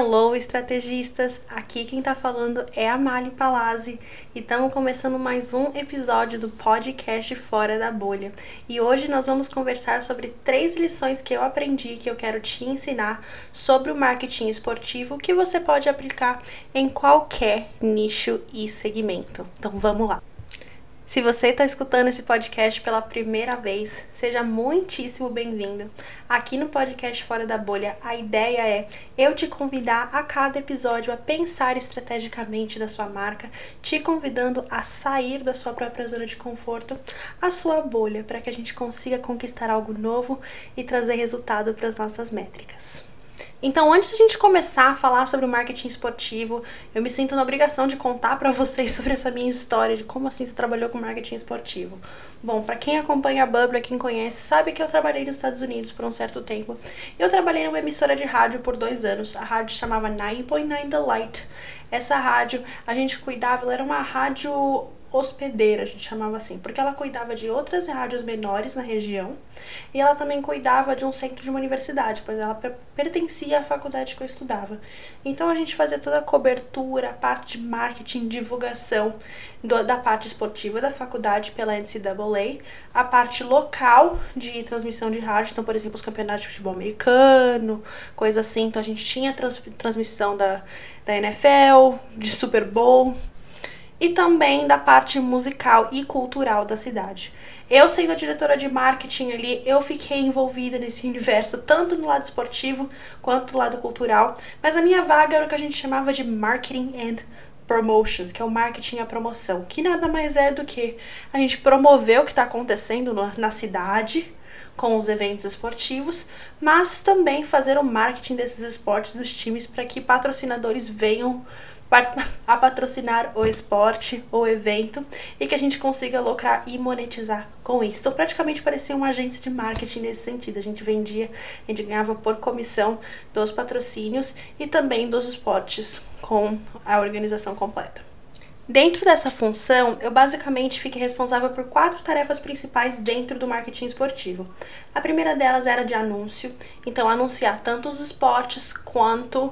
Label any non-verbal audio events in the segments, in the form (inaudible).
Hello, estrategistas! Aqui quem tá falando é a Mali Palazzi e estamos começando mais um episódio do podcast Fora da Bolha. E hoje nós vamos conversar sobre três lições que eu aprendi que eu quero te ensinar sobre o marketing esportivo que você pode aplicar em qualquer nicho e segmento. Então vamos lá! Se você está escutando esse podcast pela primeira vez, seja muitíssimo bem-vindo. Aqui no podcast Fora da Bolha, a ideia é eu te convidar a cada episódio a pensar estrategicamente da sua marca, te convidando a sair da sua própria zona de conforto, a sua bolha, para que a gente consiga conquistar algo novo e trazer resultado para as nossas métricas. Então, antes de a gente começar a falar sobre o marketing esportivo, eu me sinto na obrigação de contar para vocês (laughs) sobre essa minha história de como assim você trabalhou com marketing esportivo. Bom, para quem acompanha a Bubble, quem conhece, sabe que eu trabalhei nos Estados Unidos por um certo tempo. Eu trabalhei numa emissora de rádio por dois anos. A rádio chamava 9.9 The Light. Essa rádio, a gente cuidava, ela era uma rádio hospedeira, a gente chamava assim, porque ela cuidava de outras rádios menores na região e ela também cuidava de um centro de uma universidade, pois ela pertencia à faculdade que eu estudava. Então a gente fazia toda a cobertura, a parte de marketing, divulgação do, da parte esportiva da faculdade pela NCAA, a parte local de transmissão de rádio, então, por exemplo, os campeonatos de futebol americano, coisa assim. Então a gente tinha trans, transmissão da, da NFL, de Super Bowl e também da parte musical e cultural da cidade. Eu, sendo a diretora de marketing ali, eu fiquei envolvida nesse (laughs) universo, tanto no lado esportivo quanto no lado cultural, mas a minha vaga era o que a gente chamava de marketing and promotions, que é o marketing e a promoção, que nada mais é do que a gente promover o que está acontecendo na cidade com os eventos esportivos, mas também fazer o marketing desses esportes dos times para que patrocinadores venham a patrocinar o esporte, o evento e que a gente consiga lucrar e monetizar com isso. Então, praticamente parecia uma agência de marketing nesse sentido. A gente vendia, a gente ganhava por comissão dos patrocínios e também dos esportes com a organização completa. Dentro dessa função, eu basicamente fiquei responsável por quatro tarefas principais dentro do marketing esportivo. A primeira delas era de anúncio, então anunciar tanto os esportes quanto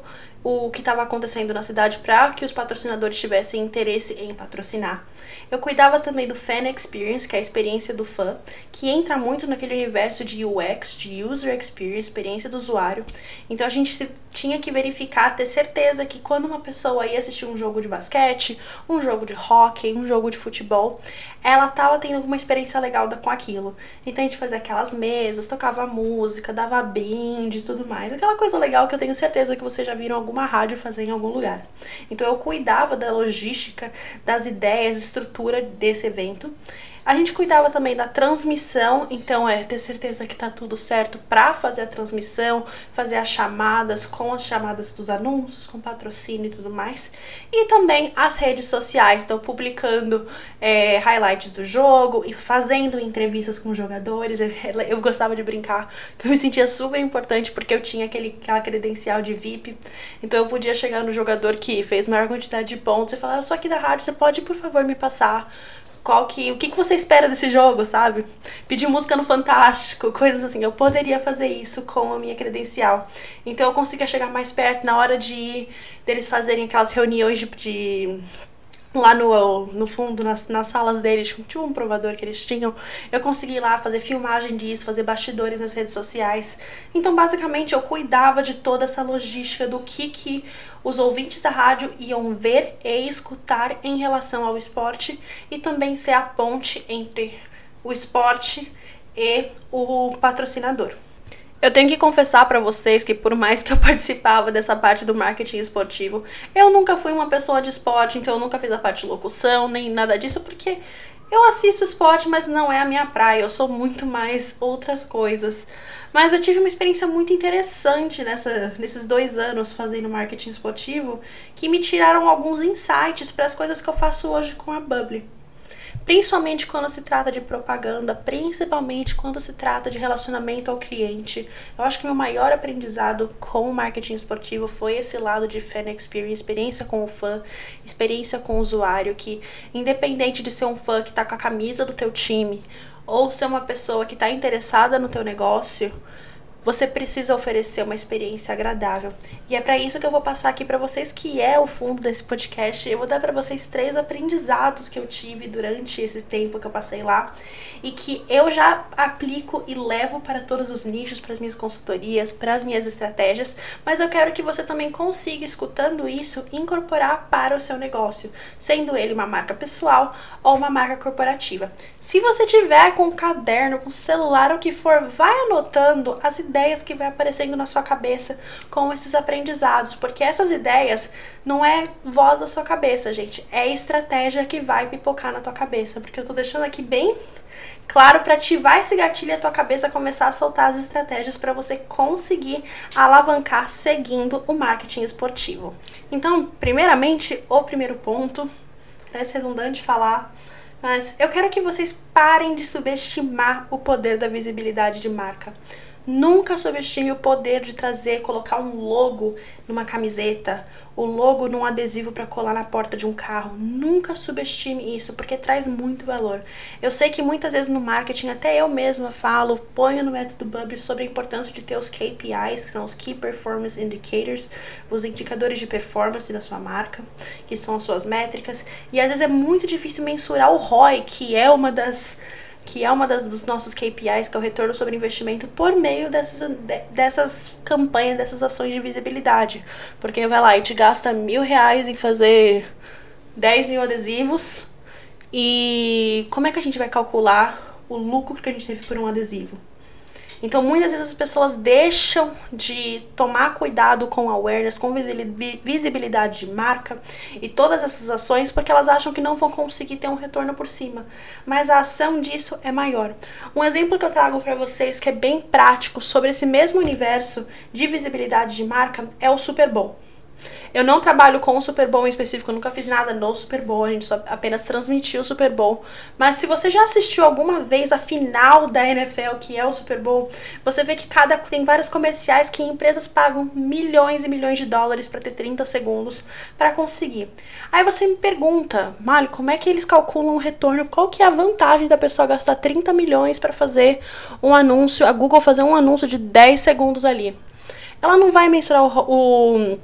o que estava acontecendo na cidade para que os patrocinadores tivessem interesse em patrocinar. Eu cuidava também do Fan Experience, que é a experiência do fã, que entra muito naquele universo de UX, de User Experience, experiência do usuário. Então a gente tinha que verificar, ter certeza que quando uma pessoa ia assistir um jogo de basquete, um jogo de hockey, um jogo de futebol, ela estava tendo alguma experiência legal com aquilo. Então a gente fazia aquelas mesas, tocava música, dava brinde e tudo mais. Aquela coisa legal que eu tenho certeza que vocês já viram alguma rádio fazer em algum lugar. Então eu cuidava da logística, das ideias, estrutura desse evento. A gente cuidava também da transmissão, então é ter certeza que tá tudo certo para fazer a transmissão, fazer as chamadas com as chamadas dos anúncios, com patrocínio e tudo mais. E também as redes sociais, então publicando é, highlights do jogo e fazendo entrevistas com jogadores. Eu, gostava de brincar, eu me sentia super importante porque eu tinha aquele, aquela credencial de VIP. Então eu podia chegar no jogador que fez maior quantidade de pontos e falar: Eu sou aqui da rádio, você pode por favor me passar qual que, o que, que você espera desse jogo, sabe? Pedir música no Fantástico, coisas assim. Eu poderia fazer isso com a minha credencial. Então eu conseguia chegar mais perto na hora de deles fazerem aquelas reuniões de, de lá no, no fundo, nas, nas salas deles, tipo um provador que eles tinham, eu consegui lá fazer filmagem disso, fazer bastidores nas redes sociais. Então, basicamente, eu cuidava de toda essa logística do que, que os ouvintes da rádio iam ver e escutar em relação ao esporte e também ser a ponte entre o esporte e o patrocinador. Eu tenho que confessar para vocês que por mais que eu (laughs) participava dessa parte do marketing esportivo, eu nunca fui uma pessoa de esporte, então eu nunca fiz a parte de locução, nem nada disso, porque eu assisto esporte, mas não é a minha praia, eu sou muito mais outras coisas. Mas eu tive uma experiência muito interessante nessa, nesses dois anos fazendo marketing esportivo, que me tiraram alguns insights para as coisas que eu faço hoje com a Bubble principalmente quando se trata de propaganda, principalmente quando se trata de relacionamento ao cliente. Eu acho que meu maior aprendizado com o marketing esportivo foi esse lado de fan experience, experiência com o fã, experiência com o usuário, que independente de ser um fã que tá com a camisa do teu time ou ser uma pessoa que está interessada no teu negócio, você precisa oferecer uma experiência agradável. E é para isso que eu vou passar aqui para vocês que é o fundo desse podcast. Eu vou dar para vocês três aprendizados que eu tive durante esse tempo que eu passei lá e que eu já aplico e levo para todos os nichos, para as minhas consultorias, para as minhas estratégias, mas eu quero que você também consiga escutando isso incorporar para o seu negócio, sendo ele uma marca pessoal ou uma marca corporativa. Se você tiver com um caderno, com celular, o que for, vai anotando as ideias que vai aparecendo na sua cabeça com esses aprendizados, porque essas ideias não é voz da sua cabeça, gente, é estratégia que vai pipocar na tua cabeça, porque eu tô deixando aqui bem claro para ativar esse gatilho e a tua cabeça começar a soltar as estratégias para você conseguir alavancar seguindo o marketing esportivo. Então, primeiramente, o primeiro ponto, parece redundante falar, mas eu quero que vocês parem de subestimar o poder da visibilidade de marca. Nunca subestime o poder de trazer, colocar um logo numa camiseta, o logo num adesivo para colar na porta de um carro. Nunca subestime isso, porque traz muito valor. Eu sei que muitas vezes no marketing, até eu mesma falo, ponho no método Bubble sobre a importância de ter os KPIs, que são os Key Performance Indicators, os indicadores de performance da sua marca, que são as suas métricas. E às vezes é muito difícil mensurar o ROI, que é uma das que é uma das, dos nossos KPIs, que é o retorno sobre investimento, por meio dessas, dessas campanhas, dessas ações de visibilidade. Porque vai lá, a gente gasta mil reais em fazer 10 mil adesivos e como é que a gente vai calcular o lucro que a gente teve por um adesivo? Então, muitas vezes as pessoas deixam de tomar cuidado com awareness, com visibilidade de marca e todas essas ações porque elas acham que não vão conseguir ter um retorno por cima. Mas a ação disso é maior. Um exemplo que eu trago para vocês que é bem prático sobre esse mesmo universo de visibilidade de marca é o Super Bowl. Eu não trabalho com o Super Bowl em específico, eu nunca fiz nada no Super Bowl, a gente só apenas transmitiu o Super Bowl. Mas se você já assistiu alguma vez a final da NFL, que é o Super Bowl, você vê que cada tem vários comerciais que empresas pagam milhões e milhões de dólares para ter 30 segundos para conseguir. Aí você me pergunta, Mali, como é que eles calculam o retorno? Qual que é a vantagem da pessoa gastar 30 milhões para fazer um anúncio, a Google fazer um anúncio de 10 segundos ali? Ela não vai mensurar o, o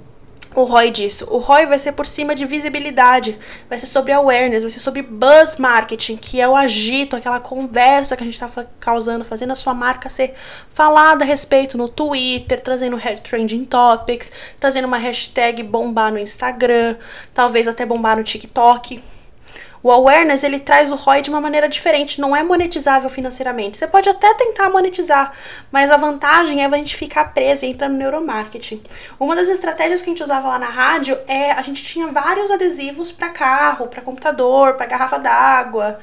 o ROI disso. O ROI vai ser por cima de visibilidade, vai ser sobre awareness, vai ser sobre buzz marketing, que é o agito, aquela conversa que a gente está causando, fazendo a sua marca ser falada a respeito no Twitter, trazendo trending topics, trazendo uma hashtag bombar no Instagram, talvez até bombar no TikTok. O awareness ele traz o ROI de uma maneira diferente, não é monetizável financeiramente. Você pode até tentar monetizar, mas a vantagem é a gente ficar preso e entrar no neuromarketing. Uma das estratégias que a gente usava lá na rádio é a gente tinha vários adesivos para carro, para computador, para garrafa d'água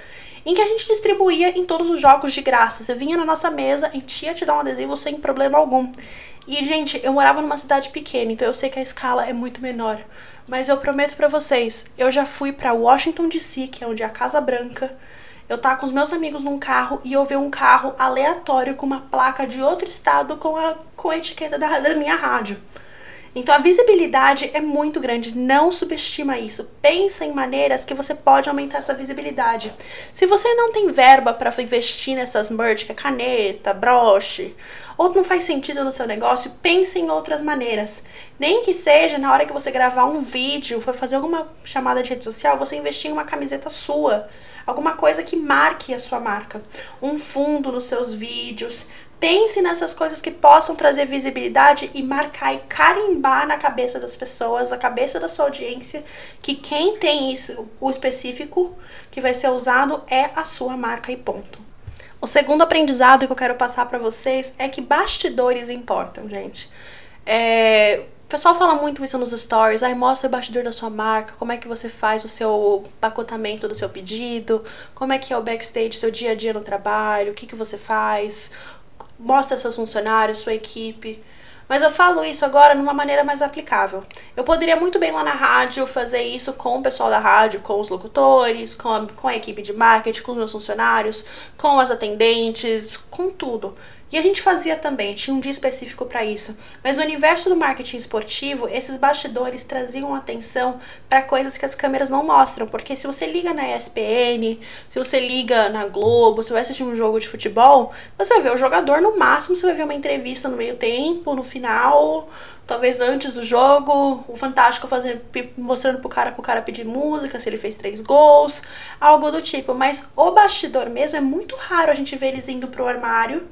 em que a gente distribuía em todos os jogos de graça. Você vinha na nossa mesa, a gente ia te dar um adesivo sem problema algum. E, gente, eu morava numa cidade pequena, então eu sei que a escala é muito menor. Mas eu prometo para vocês, eu já fui para Washington DC, que é onde é a Casa Branca. Eu tava com os meus amigos num carro e eu vi um carro aleatório com uma placa de outro estado com a, com a etiqueta da, da minha rádio. Então a visibilidade é muito grande, não subestima isso. Pensa em maneiras que você pode aumentar essa visibilidade. Se você não tem verba para investir nessas merch, que é caneta, broche, ou não faz sentido no seu negócio, pense em outras maneiras. Nem que seja na hora que você gravar um vídeo, for fazer alguma chamada de rede social, você investir em uma camiseta sua, alguma coisa que marque a sua marca, um fundo nos seus vídeos, Pense nessas coisas que possam trazer visibilidade e marcar e carimbar na cabeça das pessoas, na cabeça da sua audiência, que quem tem isso, o específico que vai ser usado é a sua marca e ponto. O segundo aprendizado que eu quero passar para vocês é que bastidores importam, gente. É, o pessoal fala muito isso nos stories, aí mostra o bastidor da sua marca, como é que você faz o seu pacotamento do seu pedido, como é que é o backstage, seu dia a dia no trabalho, o que, que você faz, mostra seus funcionários, sua equipe. Mas eu falo isso agora numa maneira mais aplicável. Eu poderia muito bem lá na rádio fazer isso com o pessoal da rádio, com os locutores, com a, com a equipe de marketing, com os meus funcionários, com as atendentes, com tudo. E a gente fazia também, tinha um dia específico para isso. Mas no universo do marketing esportivo, esses bastidores traziam atenção para coisas que as câmeras não mostram. Porque se você liga na ESPN, se você liga na Globo, você vai assistir um jogo de futebol, você vai ver o jogador no máximo, você vai ver uma entrevista no meio tempo, no final, talvez antes do jogo, o Fantástico fazendo, mostrando pro cara pro cara pedir música, se ele fez três gols, algo do tipo. Mas o bastidor mesmo é muito raro a gente ver eles indo pro armário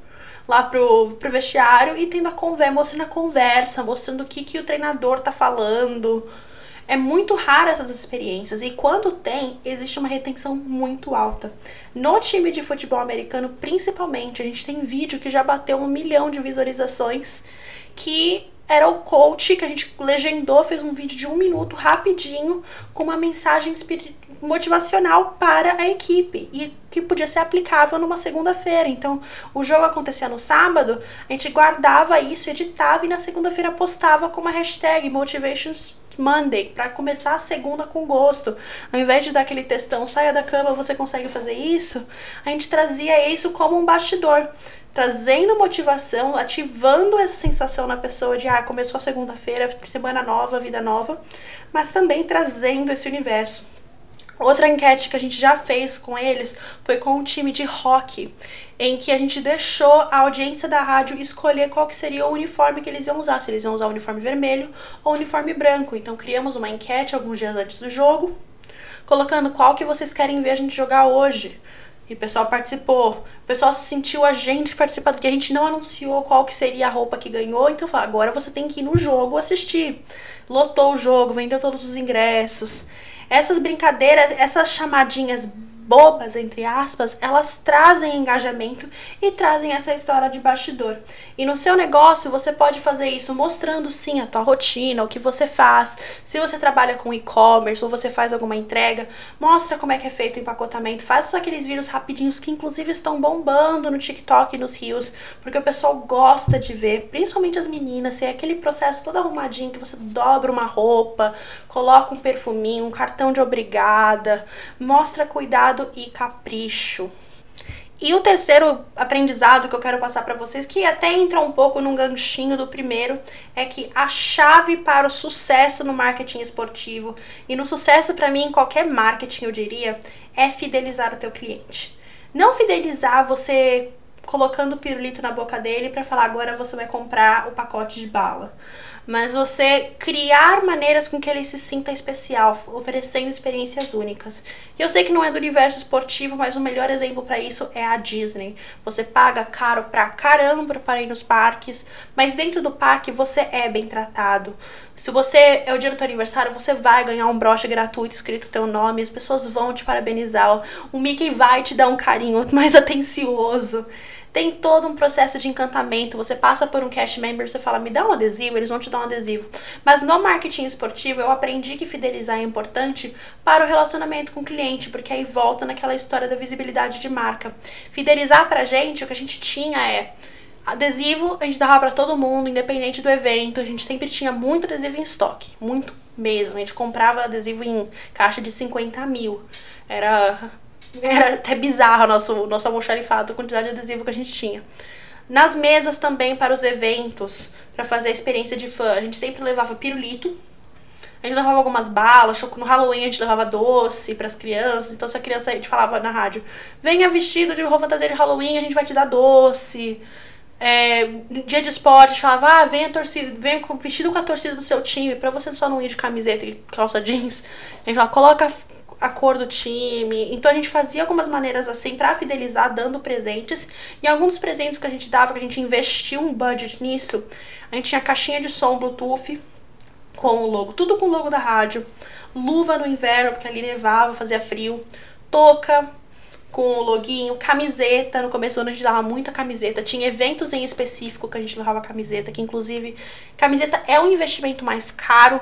lá pro, pro vestiário e tendo a conversa, mostrando a conversa, mostrando o que, que o treinador tá falando. É muito raro essas experiências e quando tem, existe uma retenção muito alta. No time de futebol americano, principalmente, a gente tem vídeo que já bateu um milhão de visualizações que era o coach que a gente legendou, fez um vídeo de um minuto rapidinho com uma mensagem motivacional para a equipe e que podia ser aplicável numa segunda-feira. Então, o jogo acontecia no sábado, a gente guardava isso, editava e na segunda-feira postava com uma hashtag Motivations Monday para começar a segunda com gosto. Ao invés de dar aquele textão, saia da cama, você consegue fazer isso, a gente trazia isso como um bastidor trazendo motivação, ativando essa sensação na pessoa de ah, começou a segunda-feira, semana nova, vida nova, mas também trazendo esse universo. Outra enquete que a gente já fez com eles foi com um time de rock, em que a gente deixou a audiência da rádio escolher qual que seria o uniforme que eles iam usar, se eles iam usar o uniforme vermelho ou o uniforme branco. Então criamos uma enquete alguns dias antes do jogo, colocando qual que vocês querem ver a gente jogar hoje. E o pessoal participou. O pessoal sentiu a gente participando, que a gente não anunciou qual que seria a roupa que ganhou. Então, falou, agora você tem que ir no jogo assistir. Lotou o jogo, vendeu todos os ingressos. Essas brincadeiras, essas chamadinhas bobas, entre aspas, elas trazem engajamento e trazem essa história de bastidor. E no seu negócio você pode fazer isso mostrando sim a tua rotina, o que você faz. Se você trabalha com e-commerce ou você faz alguma entrega, mostra como é que é feito o empacotamento. Faz só aqueles vídeos rapidinhos que inclusive estão bombando no TikTok e nos rios, porque o pessoal gosta de ver, principalmente as meninas, se é aquele processo todo arrumadinho que você dobra uma roupa, coloca um perfuminho, um cartão de obrigada, mostra cuidado cuidado e capricho. E o terceiro aprendizado que eu quero passar para vocês, que até entra um pouco num ganchinho do primeiro, é que a chave para o sucesso no marketing esportivo e no sucesso para mim em qualquer marketing, eu diria, é fidelizar o teu cliente. Não fidelizar você colocando pirulito na boca dele para falar agora você vai comprar o pacote de bala mas você criar maneiras com que ele se sinta especial, oferecendo experiências únicas. Eu sei que não é do universo esportivo, mas o melhor exemplo para isso é a Disney. Você paga caro pra caramba para ir nos parques, mas dentro do parque você é bem tratado. Se você é o dia do teu aniversário, você vai ganhar um broche gratuito escrito teu nome, as pessoas vão te parabenizar, o Mickey vai te dar um carinho (laughs) mais atencioso. Tem todo um processo de encantamento. Você passa por um cash member, você fala, me dá um adesivo, eles vão te dar adesivo. Mas no marketing esportivo, eu aprendi que fidelizar é importante para o relacionamento com o cliente, porque aí volta naquela história da visibilidade de marca. Fidelizar pra gente, o que a gente tinha é adesivo, a gente dava para todo mundo, independente do evento. A gente sempre tinha muito adesivo em estoque, muito mesmo. A gente comprava adesivo em caixa de 50 mil. Era (laughs) era até bizarro o nosso, nosso almoxarifado, a quantidade de adesivo que a gente tinha. Nas mesas também para os eventos, para fazer a experiência de fã, a gente sempre levava pirulito. A gente levava algumas balas, no Halloween a gente levava doce para as crianças. Então, se a criança a gente falava na rádio, venha vestido de roupa fantasia de Halloween, a gente vai te dar doce. É, dia de esporte, a falava, ah, venha torcida, venha vestido com a torcida do seu time, para você só não ir de camiseta e calça jeans. A gente falava, coloca a cor do time. Então a gente fazia algumas maneiras assim para fidelizar, dando presentes. E alguns presentes que a gente dava, que a gente investiu um budget nisso, a gente tinha caixinha de som Bluetooth com o logo, tudo com o logo da rádio, luva no inverno, porque ali nevava, fazia frio, touca com o loguinho, camiseta, no começo do ano a gente dava muita camiseta, tinha eventos em específico que a gente levava camiseta, que inclusive camiseta é um investimento mais caro,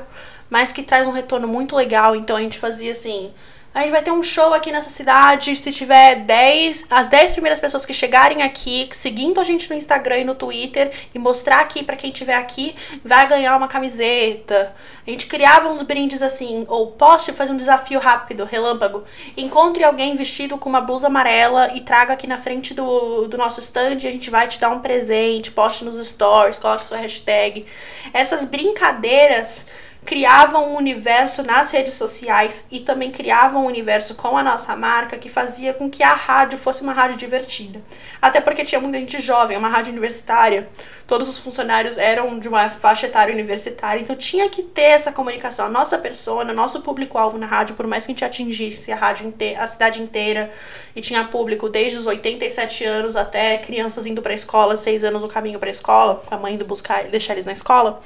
mas que traz um retorno muito legal. Então a gente fazia assim. A gente vai ter um show aqui nessa cidade. Se tiver 10, as 10 primeiras pessoas que chegarem aqui, seguindo a gente no Instagram e no Twitter e mostrar aqui para quem tiver aqui, vai ganhar uma camiseta. A gente criava uns brindes assim, ou poste fazer um desafio rápido, relâmpago. Encontre alguém vestido com uma blusa amarela e traga aqui na frente do, do nosso stand e a gente vai te dar um presente. Poste nos stories, coloque sua hashtag. Essas brincadeiras criavam um universo nas redes sociais e também criavam um universo com a nossa marca que fazia com que a rádio fosse uma rádio divertida. Até porque tinha muita gente jovem, uma rádio universitária, todos os funcionários eram de uma faixa etária universitária, então tinha que ter essa comunicação. A nossa persona, nosso público-alvo na rádio, por mais que a gente atingisse a rádio inteira, a cidade inteira, e tinha público desde os 87 anos até crianças indo para a escola, seis anos no caminho para a escola, a mãe indo buscar deixar eles na escola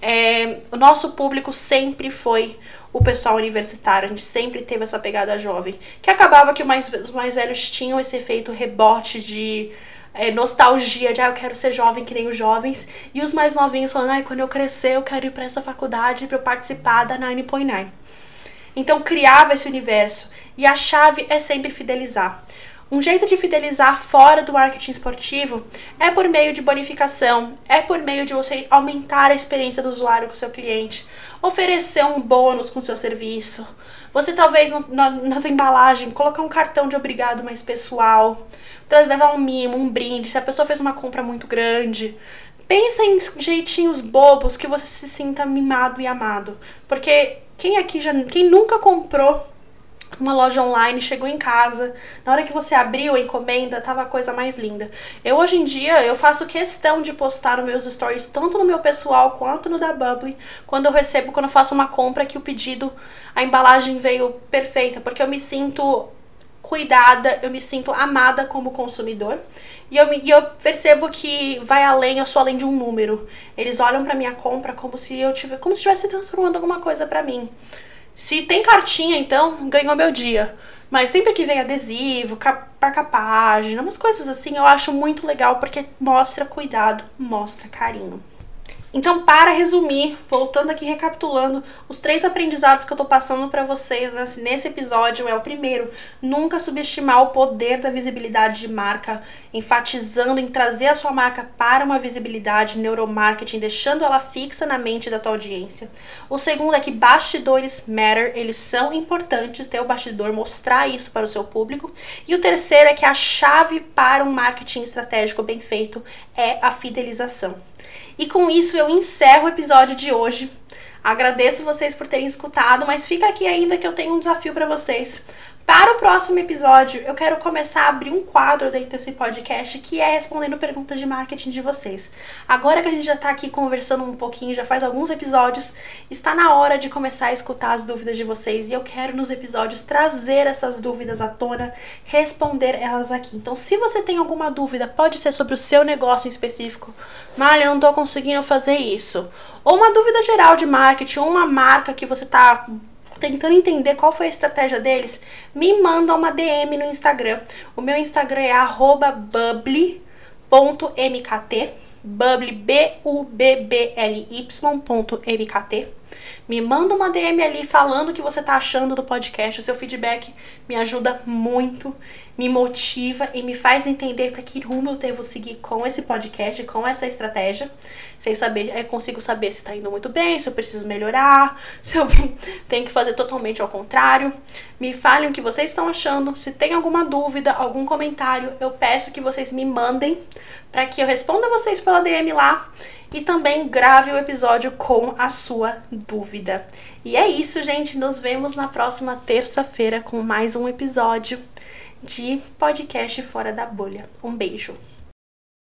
é, o nosso público sempre foi o pessoal universitário, a gente sempre teve essa pegada jovem, que acabava que mais, os mais velhos tinham esse efeito rebote de é, nostalgia de ah, eu quero ser jovem que nem os jovens, e os mais novinhos falando, ai, quando eu crescer eu quero ir para essa faculdade para eu participar da 9.9. Então criava esse universo, e a chave é sempre fidelizar. Um jeito de fidelizar fora do marketing esportivo é por meio de bonificação, é por meio de você aumentar a experiência do usuário com seu cliente, oferecer um bônus com seu serviço. Você talvez na, na sua embalagem colocar um cartão de obrigado mais pessoal, levar um mimo, um brinde, se a pessoa fez uma compra muito grande. Pensa em jeitinhos bobos que você se sinta mimado e amado. Porque quem aqui já. Quem nunca comprou uma loja online, chegou em casa, na hora que você abriu a encomenda, tava a coisa mais linda. Eu hoje em dia, eu faço questão de postar nos meus stories, tanto no meu pessoal quanto no da Bubble, quando eu recebo, quando eu faço uma compra que o pedido, a embalagem veio perfeita, porque eu me sinto cuidada, eu me sinto amada como consumidor. E eu, me, e eu percebo que vai além, eu sou além de um número. Eles olham para minha compra como se eu tivesse, como se estivesse transformando alguma coisa para mim. Se tem cartinha, então, ganhou meu dia. Mas sempre que vem adesivo, marca-página, umas coisas assim, eu acho muito legal porque mostra cuidado, mostra carinho. Então, para resumir, voltando aqui recapitulando, os três aprendizados que eu tô passando para vocês nesse, episódio é o primeiro, nunca subestimar o poder da visibilidade de marca, enfatizando em trazer a sua marca para uma visibilidade neuromarketing, deixando ela fixa na mente da tua audiência. O segundo é que bastidores matter, eles são importantes, ter o bastidor, mostrar isso para o seu público. E o terceiro é que a chave para um marketing estratégico bem feito é a fidelização. E com isso eu encerro o episódio de hoje. Agradeço vocês por terem escutado, mas fica aqui ainda que eu tenho um desafio para vocês. Para o próximo episódio, eu quero começar a abrir um quadro dentro desse podcast que é respondendo perguntas de marketing de vocês. Agora que a gente já está aqui conversando um pouquinho, já faz alguns episódios, está na hora de começar a escutar as dúvidas de vocês e eu quero nos episódios trazer essas dúvidas à tona, responder elas aqui. Então, se você tem alguma dúvida, pode ser sobre o seu negócio em específico. Malha, eu não estou conseguindo fazer isso. Ou uma dúvida geral de marketing, ou uma marca que você está tentando entender qual foi a estratégia deles, me manda uma DM no Instagram. O meu Instagram é bubble.mkt, bubble, B-U-B-B-L-Y.mkt. Me manda uma DM ali falando o que você tá achando do podcast. O seu feedback me ajuda muito, me motiva e me faz entender para que rumo eu devo seguir com esse podcast, com essa estratégia. Sem saber, eu consigo saber se tá indo muito bem, se eu preciso melhorar, (laughs) se eu (laughs) tenho que fazer totalmente ao contrário. Me falem o que vocês estão achando. Se tem alguma dúvida, algum comentário, eu peço que vocês me mandem para que eu responda vocês pela DM lá e também grave o episódio com a sua dúvida. E é isso, gente. Nos vemos na próxima terça-feira com mais um episódio de podcast Fora da Bolha. Um beijo.